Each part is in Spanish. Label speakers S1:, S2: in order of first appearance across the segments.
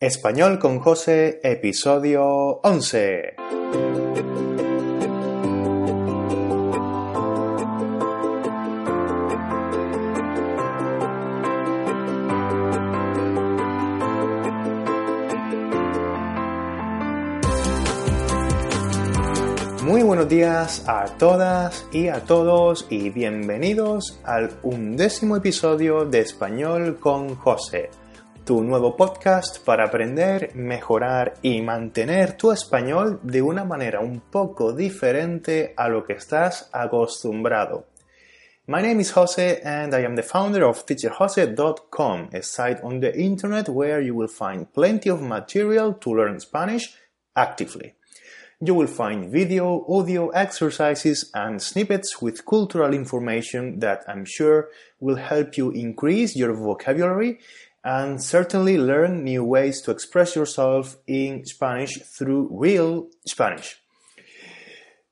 S1: Español con José, episodio 11. Muy buenos días a todas y a todos y bienvenidos al undécimo episodio de Español con José tu nuevo podcast para aprender, mejorar y mantener tu español de una manera un poco diferente a lo que estás acostumbrado. My name is Jose and I am the founder of teacherjose.com, a site on the internet where you will find plenty of material to learn Spanish actively. You will find video, audio exercises and snippets with cultural information that I'm sure will help you increase your vocabulary and certainly learn new ways to express yourself in Spanish through real Spanish.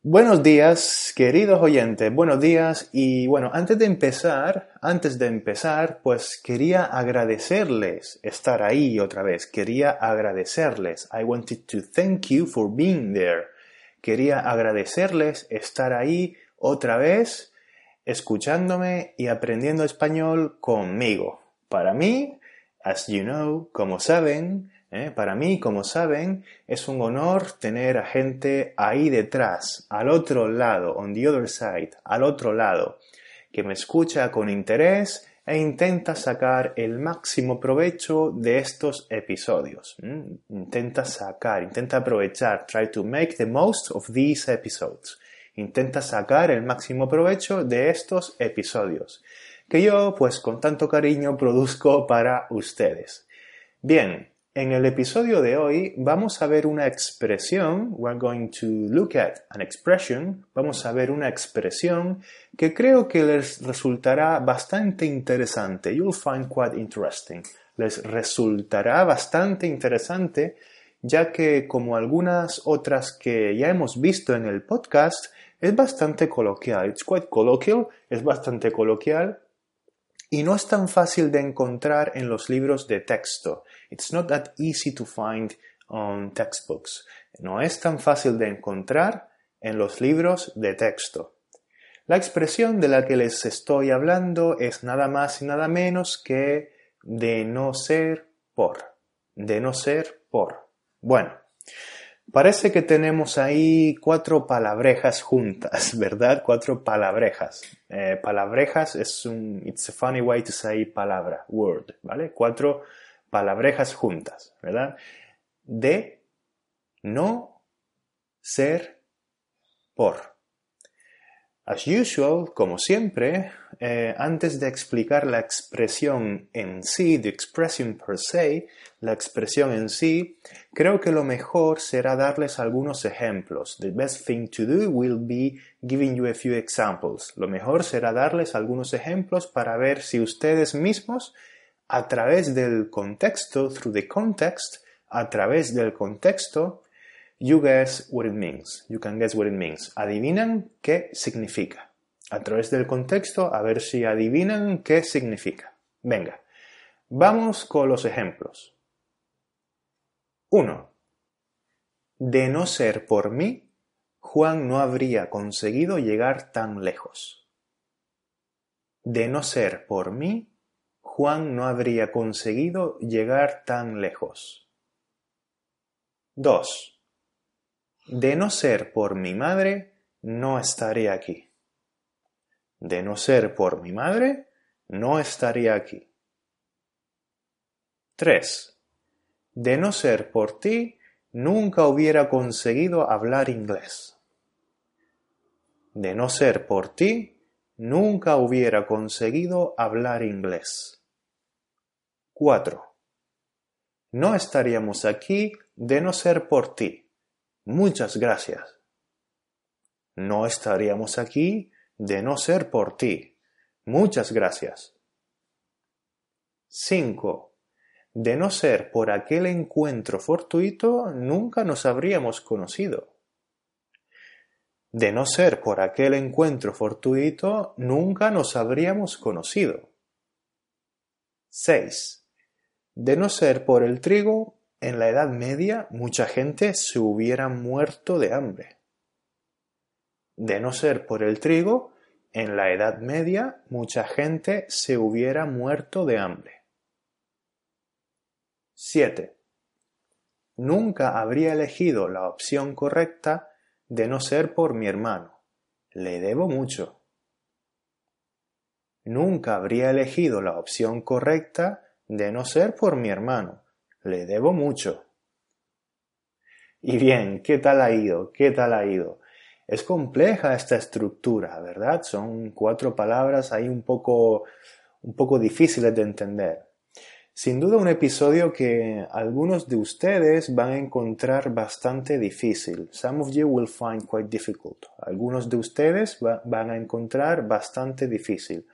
S1: Buenos días, queridos oyentes, buenos días y bueno, antes de empezar, antes de empezar, pues quería agradecerles estar ahí otra vez, quería agradecerles. I wanted to thank you for being there. Quería agradecerles estar ahí otra vez, escuchándome y aprendiendo español conmigo. Para mí, As you know, como saben, ¿eh? para mí, como saben, es un honor tener a gente ahí detrás, al otro lado, on the other side, al otro lado, que me escucha con interés e intenta sacar el máximo provecho de estos episodios. Intenta sacar, intenta aprovechar, try to make the most of these episodes. Intenta sacar el máximo provecho de estos episodios que yo pues con tanto cariño produzco para ustedes. Bien, en el episodio de hoy vamos a ver una expresión, we're going to look at an expression, vamos a ver una expresión que creo que les resultará bastante interesante. You'll find quite interesting. Les resultará bastante interesante ya que como algunas otras que ya hemos visto en el podcast, es bastante coloquial. It's quite colloquial, es bastante coloquial y no es tan fácil de encontrar en los libros de texto. It's not that easy to find on textbooks. No es tan fácil de encontrar en los libros de texto. La expresión de la que les estoy hablando es nada más y nada menos que de no ser por. De no ser por. Bueno, Parece que tenemos ahí cuatro palabrejas juntas, ¿verdad? Cuatro palabrejas. Eh, palabrejas es un, it's a funny way to say palabra, word, ¿vale? Cuatro palabrejas juntas, ¿verdad? De, no, ser, por. As usual, como siempre, eh, antes de explicar la expresión en sí, the expression per se, la expresión en sí, creo que lo mejor será darles algunos ejemplos. The best thing to do will be giving you a few examples. Lo mejor será darles algunos ejemplos para ver si ustedes mismos, a través del contexto, through the context, a través del contexto, You guess what it means. You can guess what it means. Adivinan qué significa. A través del contexto, a ver si adivinan qué significa. Venga, vamos con los ejemplos. 1. De no ser por mí, Juan no habría conseguido llegar tan lejos. De no ser por mí, Juan no habría conseguido llegar tan lejos. 2. De no ser por mi madre, no estaría aquí. De no ser por mi madre, no estaría aquí. 3. De no ser por ti, nunca hubiera conseguido hablar inglés. De no ser por ti, nunca hubiera conseguido hablar inglés. 4. No estaríamos aquí de no ser por ti. Muchas gracias. No estaríamos aquí de no ser por ti. Muchas gracias. 5. De no ser por aquel encuentro fortuito, nunca nos habríamos conocido. De no ser por aquel encuentro fortuito, nunca nos habríamos conocido. 6. De no ser por el trigo, en la Edad Media mucha gente se hubiera muerto de hambre. De no ser por el trigo, en la Edad Media mucha gente se hubiera muerto de hambre. 7. Nunca habría elegido la opción correcta de no ser por mi hermano. Le debo mucho. Nunca habría elegido la opción correcta de no ser por mi hermano. Le debo mucho. Y bien, ¿qué tal ha ido? ¿Qué tal ha ido? Es compleja esta estructura, ¿verdad? Son cuatro palabras ahí un poco, un poco difíciles de entender. Sin duda un episodio que algunos de ustedes van a encontrar bastante difícil. Some of you will find quite difficult. Algunos de ustedes van a encontrar bastante difícil.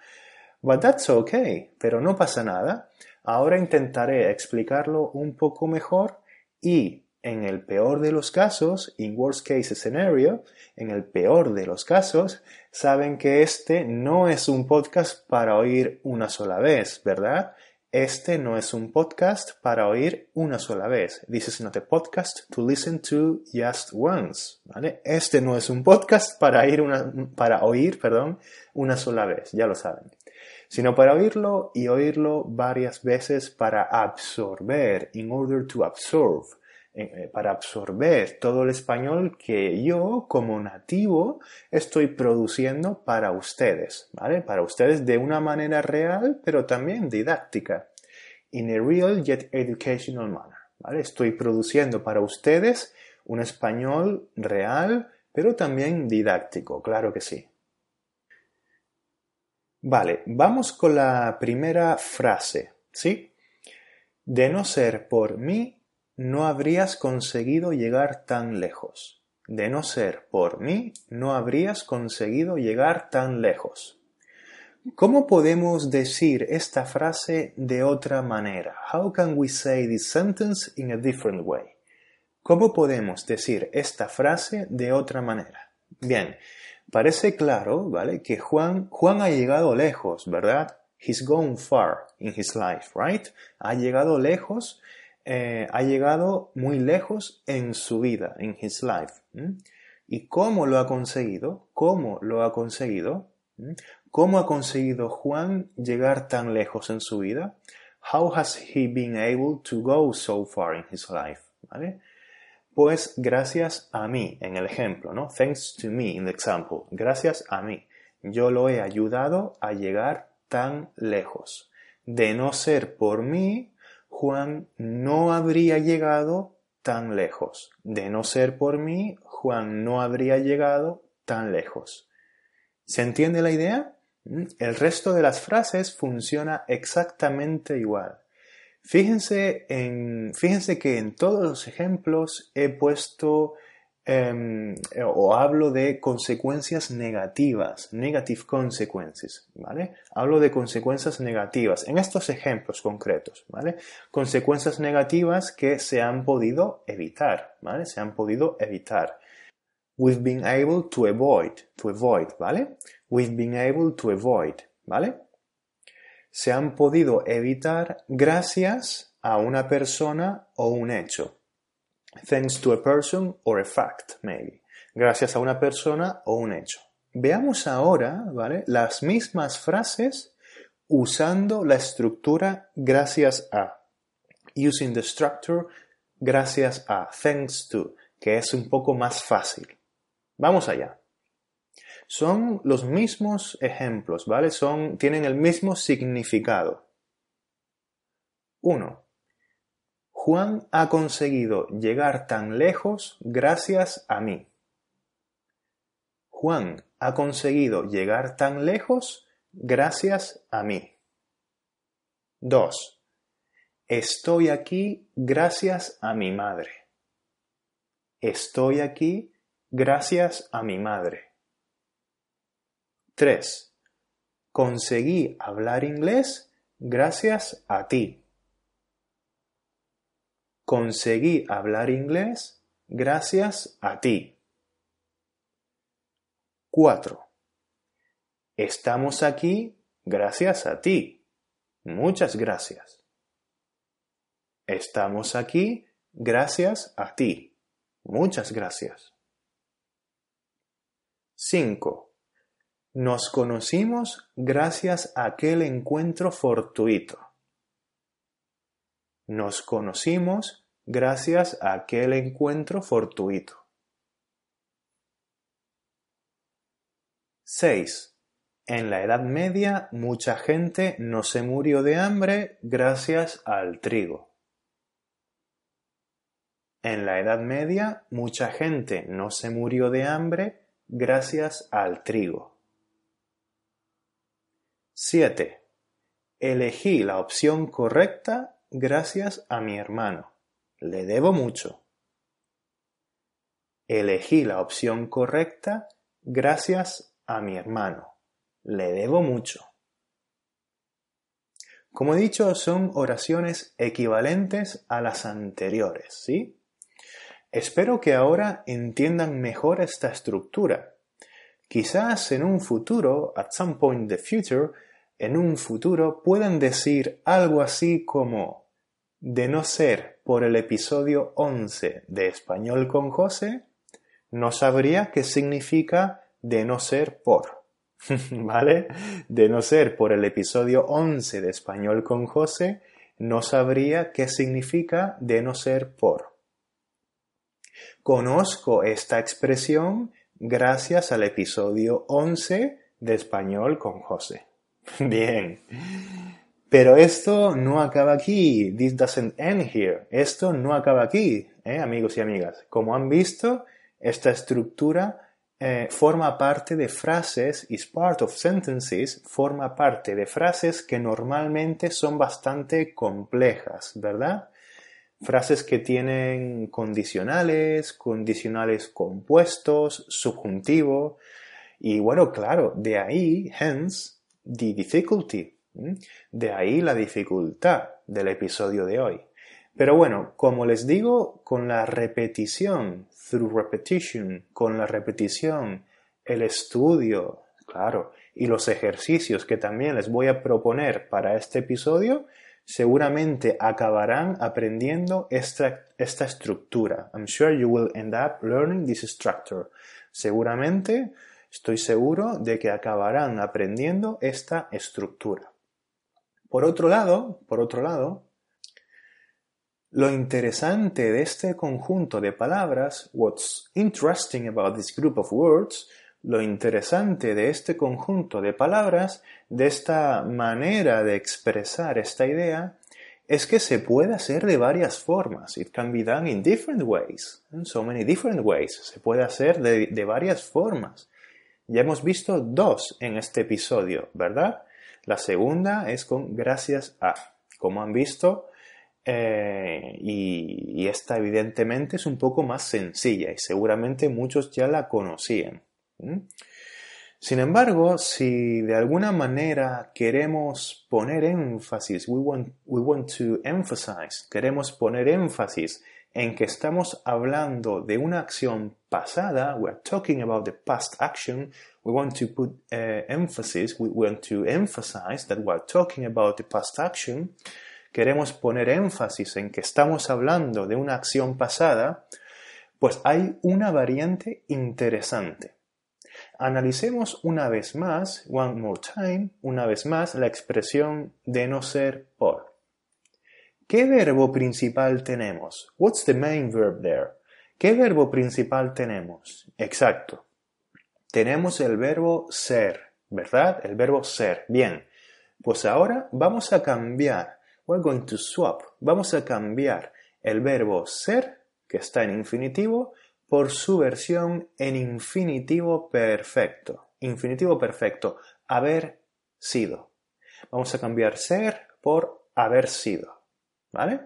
S1: But that's okay, pero no pasa nada. Ahora intentaré explicarlo un poco mejor y en el peor de los casos, in worst case scenario, en el peor de los casos, saben que este no es un podcast para oír una sola vez, ¿verdad? Este no es un podcast para oír una sola vez. This is not a podcast to listen to just once. ¿vale? Este no es un podcast para, ir una, para oír perdón, una sola vez, ya lo saben sino para oírlo y oírlo varias veces para absorber, in order to absorb, eh, eh, para absorber todo el español que yo como nativo estoy produciendo para ustedes, ¿vale? Para ustedes de una manera real, pero también didáctica. In a real yet educational manner, ¿vale? Estoy produciendo para ustedes un español real, pero también didáctico, claro que sí. Vale, vamos con la primera frase, ¿sí? De no ser por mí, no habrías conseguido llegar tan lejos. De no ser por mí, no habrías conseguido llegar tan lejos. ¿Cómo podemos decir esta frase de otra manera? How can we say this sentence in a different way? ¿Cómo podemos decir esta frase de otra manera? Bien, Parece claro, ¿vale? Que Juan, Juan ha llegado lejos, ¿verdad? He's gone far in his life, right? Ha llegado lejos, eh, ha llegado muy lejos en su vida, in his life. ¿Y cómo lo ha conseguido? ¿Cómo lo ha conseguido? ¿Cómo ha conseguido Juan llegar tan lejos en su vida? How has he been able to go so far in his life? ¿Vale? Pues gracias a mí, en el ejemplo, ¿no? Thanks to me in the example. Gracias a mí. Yo lo he ayudado a llegar tan lejos. De no ser por mí, Juan no habría llegado tan lejos. De no ser por mí, Juan no habría llegado tan lejos. ¿Se entiende la idea? ¿Mm? El resto de las frases funciona exactamente igual. Fíjense, en, fíjense que en todos los ejemplos he puesto em, o hablo de consecuencias negativas, negative consequences, ¿vale? Hablo de consecuencias negativas en estos ejemplos concretos, ¿vale? Consecuencias negativas que se han podido evitar, ¿vale? Se han podido evitar. We've been able to avoid, to avoid, ¿vale? We've been able to avoid, ¿vale? Se han podido evitar gracias a una persona o un hecho. Thanks to a person or a fact, maybe. Gracias a una persona o un hecho. Veamos ahora, ¿vale? Las mismas frases usando la estructura gracias a. Using the structure gracias a, thanks to, que es un poco más fácil. Vamos allá. Son los mismos ejemplos, ¿vale? Son, tienen el mismo significado. 1. Juan ha conseguido llegar tan lejos gracias a mí. Juan ha conseguido llegar tan lejos gracias a mí. 2. Estoy aquí gracias a mi madre. Estoy aquí gracias a mi madre. 3. Conseguí hablar inglés gracias a ti. Conseguí hablar inglés gracias a ti. 4. Estamos aquí gracias a ti. Muchas gracias. Estamos aquí gracias a ti. Muchas gracias. 5. Nos conocimos gracias a aquel encuentro fortuito. Nos conocimos gracias a aquel encuentro fortuito. 6. En la Edad Media mucha gente no se murió de hambre gracias al trigo. En la Edad Media mucha gente no se murió de hambre gracias al trigo. 7. Elegí la opción correcta gracias a mi hermano. Le debo mucho. Elegí la opción correcta gracias a mi hermano. Le debo mucho. Como he dicho, son oraciones equivalentes a las anteriores, ¿sí? Espero que ahora entiendan mejor esta estructura. Quizás en un futuro, at some point in the future, en un futuro puedan decir algo así como de no ser por el episodio 11 de Español con José, no sabría qué significa de no ser por. ¿Vale? De no ser por el episodio 11 de Español con José, no sabría qué significa de no ser por. Conozco esta expresión gracias al episodio 11 de Español con José. Bien. Pero esto no acaba aquí. This doesn't end here. Esto no acaba aquí, ¿eh, amigos y amigas. Como han visto, esta estructura eh, forma parte de frases, is part of sentences, forma parte de frases que normalmente son bastante complejas, ¿verdad? frases que tienen condicionales, condicionales compuestos, subjuntivo. Y bueno, claro, de ahí, hence, the difficulty. De ahí la dificultad del episodio de hoy. Pero bueno, como les digo, con la repetición, through repetition, con la repetición, el estudio, claro, y los ejercicios que también les voy a proponer para este episodio, seguramente acabarán aprendiendo esta, esta estructura. I'm sure you will end up learning this structure. Seguramente estoy seguro de que acabarán aprendiendo esta estructura. Por otro lado, por otro lado, lo interesante de este conjunto de palabras, what's interesting about this group of words, lo interesante de este conjunto de palabras, de esta manera de expresar esta idea, es que se puede hacer de varias formas. It can be done in different ways. In so many different ways. Se puede hacer de, de varias formas. Ya hemos visto dos en este episodio, ¿verdad? La segunda es con gracias a. Como han visto, eh, y, esta evidentemente es un poco más sencilla y seguramente muchos ya la conocían. Sin embargo, si de alguna manera queremos poner énfasis, we want, we want to emphasize, queremos poner énfasis en que estamos hablando de una acción pasada, we're talking about the past action, we want to put uh, emphasis, we want to emphasize that we're talking about the past action, queremos poner énfasis en que estamos hablando de una acción pasada, pues hay una variante interesante. Analicemos una vez más, one more time, una vez más, la expresión de no ser por. ¿Qué verbo principal tenemos? What's the main verb there? ¿Qué verbo principal tenemos? Exacto. Tenemos el verbo ser, ¿verdad? El verbo ser. Bien. Pues ahora vamos a cambiar. We're going to swap. Vamos a cambiar el verbo ser, que está en infinitivo, por su versión en infinitivo perfecto. Infinitivo perfecto, haber sido. Vamos a cambiar ser por haber sido. ¿Vale?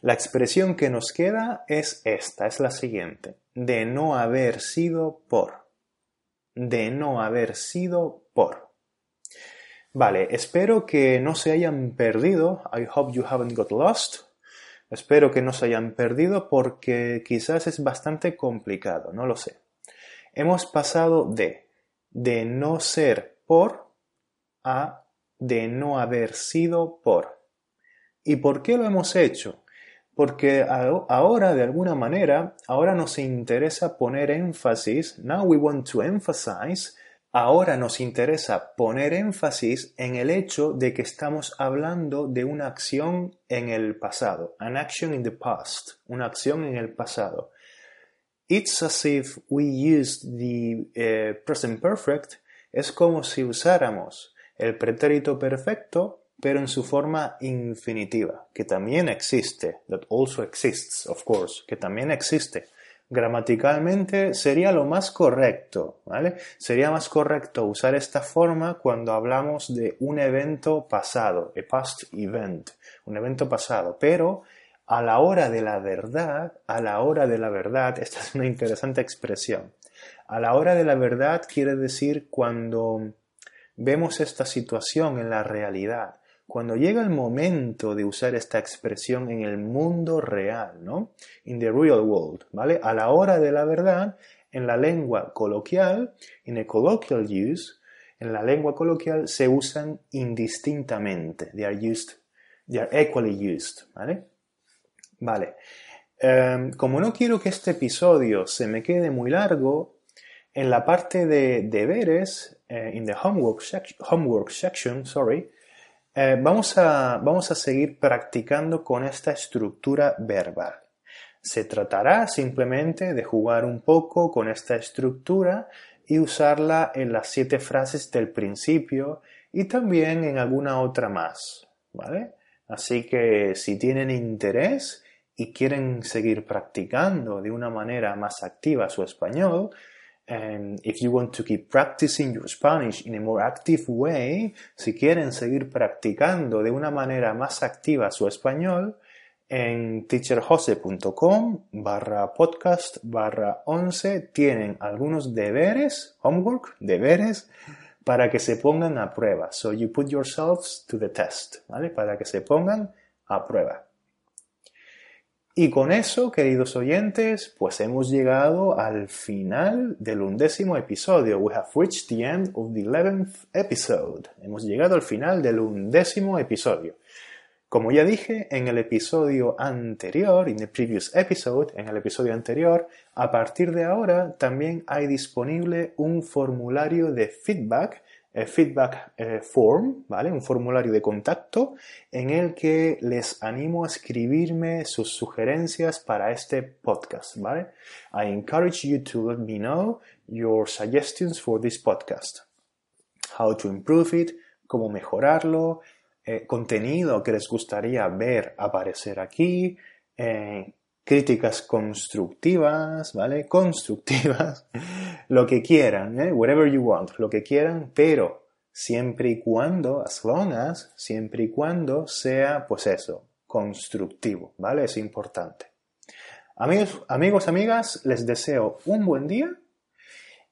S1: La expresión que nos queda es esta, es la siguiente. De no haber sido por. De no haber sido por. Vale, espero que no se hayan perdido. I hope you haven't got lost. Espero que no se hayan perdido porque quizás es bastante complicado, no lo sé. Hemos pasado de de no ser por a de no haber sido por. ¿Y por qué lo hemos hecho? porque ahora, de alguna manera, ahora nos interesa poner énfasis, now we want to emphasize, ahora nos interesa poner énfasis en el hecho de que estamos hablando de una acción en el pasado, an action in the past, una acción en el pasado. It's as if we used the eh, present perfect, es como si usáramos el pretérito perfecto pero en su forma infinitiva, que también existe, that also exists, of course, que también existe. Gramaticalmente sería lo más correcto, ¿vale? Sería más correcto usar esta forma cuando hablamos de un evento pasado, a past event, un evento pasado, pero a la hora de la verdad, a la hora de la verdad, esta es una interesante expresión. A la hora de la verdad quiere decir cuando vemos esta situación en la realidad, cuando llega el momento de usar esta expresión en el mundo real, ¿no? In the real world, ¿vale? A la hora de la verdad, en la lengua coloquial, in a colloquial use, en la lengua coloquial se usan indistintamente. They are used, they are equally used, ¿vale? Vale. Em, como no quiero que este episodio se me quede muy largo, en la parte de deberes, eh, in the homework, homework section, sorry, eh, vamos, a, vamos a seguir practicando con esta estructura verbal. Se tratará simplemente de jugar un poco con esta estructura y usarla en las siete frases del principio y también en alguna otra más, ¿vale? Así que si tienen interés y quieren seguir practicando de una manera más activa su español, And if you want to keep practicing your Spanish in a more active way, si quieren seguir practicando de una manera más activa su español, en teacherjose.com barra podcast barra 11 tienen algunos deberes, homework, deberes, para que se pongan a prueba. So you put yourselves to the test, ¿vale? Para que se pongan a prueba. Y con eso, queridos oyentes, pues hemos llegado al final del undécimo episodio. We have reached the end of the eleventh episode. Hemos llegado al final del undécimo episodio. Como ya dije en el episodio anterior, in the previous episode, en el episodio anterior, a partir de ahora también hay disponible un formulario de feedback feedback eh, form, ¿vale? Un formulario de contacto en el que les animo a escribirme sus sugerencias para este podcast, ¿vale? I encourage you to let me know your suggestions for this podcast. How to improve it, cómo mejorarlo, eh, contenido que les gustaría ver aparecer aquí, críticas constructivas, ¿vale? Constructivas, lo que quieran, ¿eh? whatever you want, lo que quieran, pero siempre y cuando, as long as, siempre y cuando sea, pues eso, constructivo, ¿vale? Es importante. Amigos, amigos, amigas, les deseo un buen día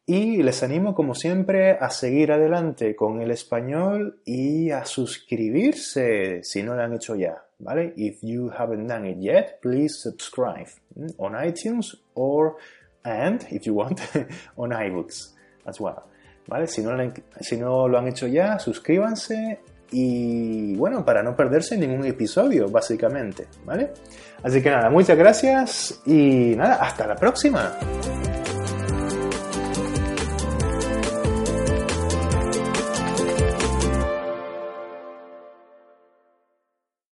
S1: y les animo, como siempre, a seguir adelante con el español y a suscribirse si no lo han hecho ya. ¿Vale? If you haven't done it yet, please subscribe on iTunes or, and if you want, on iBooks as well. ¿Vale? Si no, si no lo han hecho ya, suscríbanse y bueno, para no perderse ningún episodio, básicamente, ¿vale? Así que nada, muchas gracias y nada, hasta la próxima.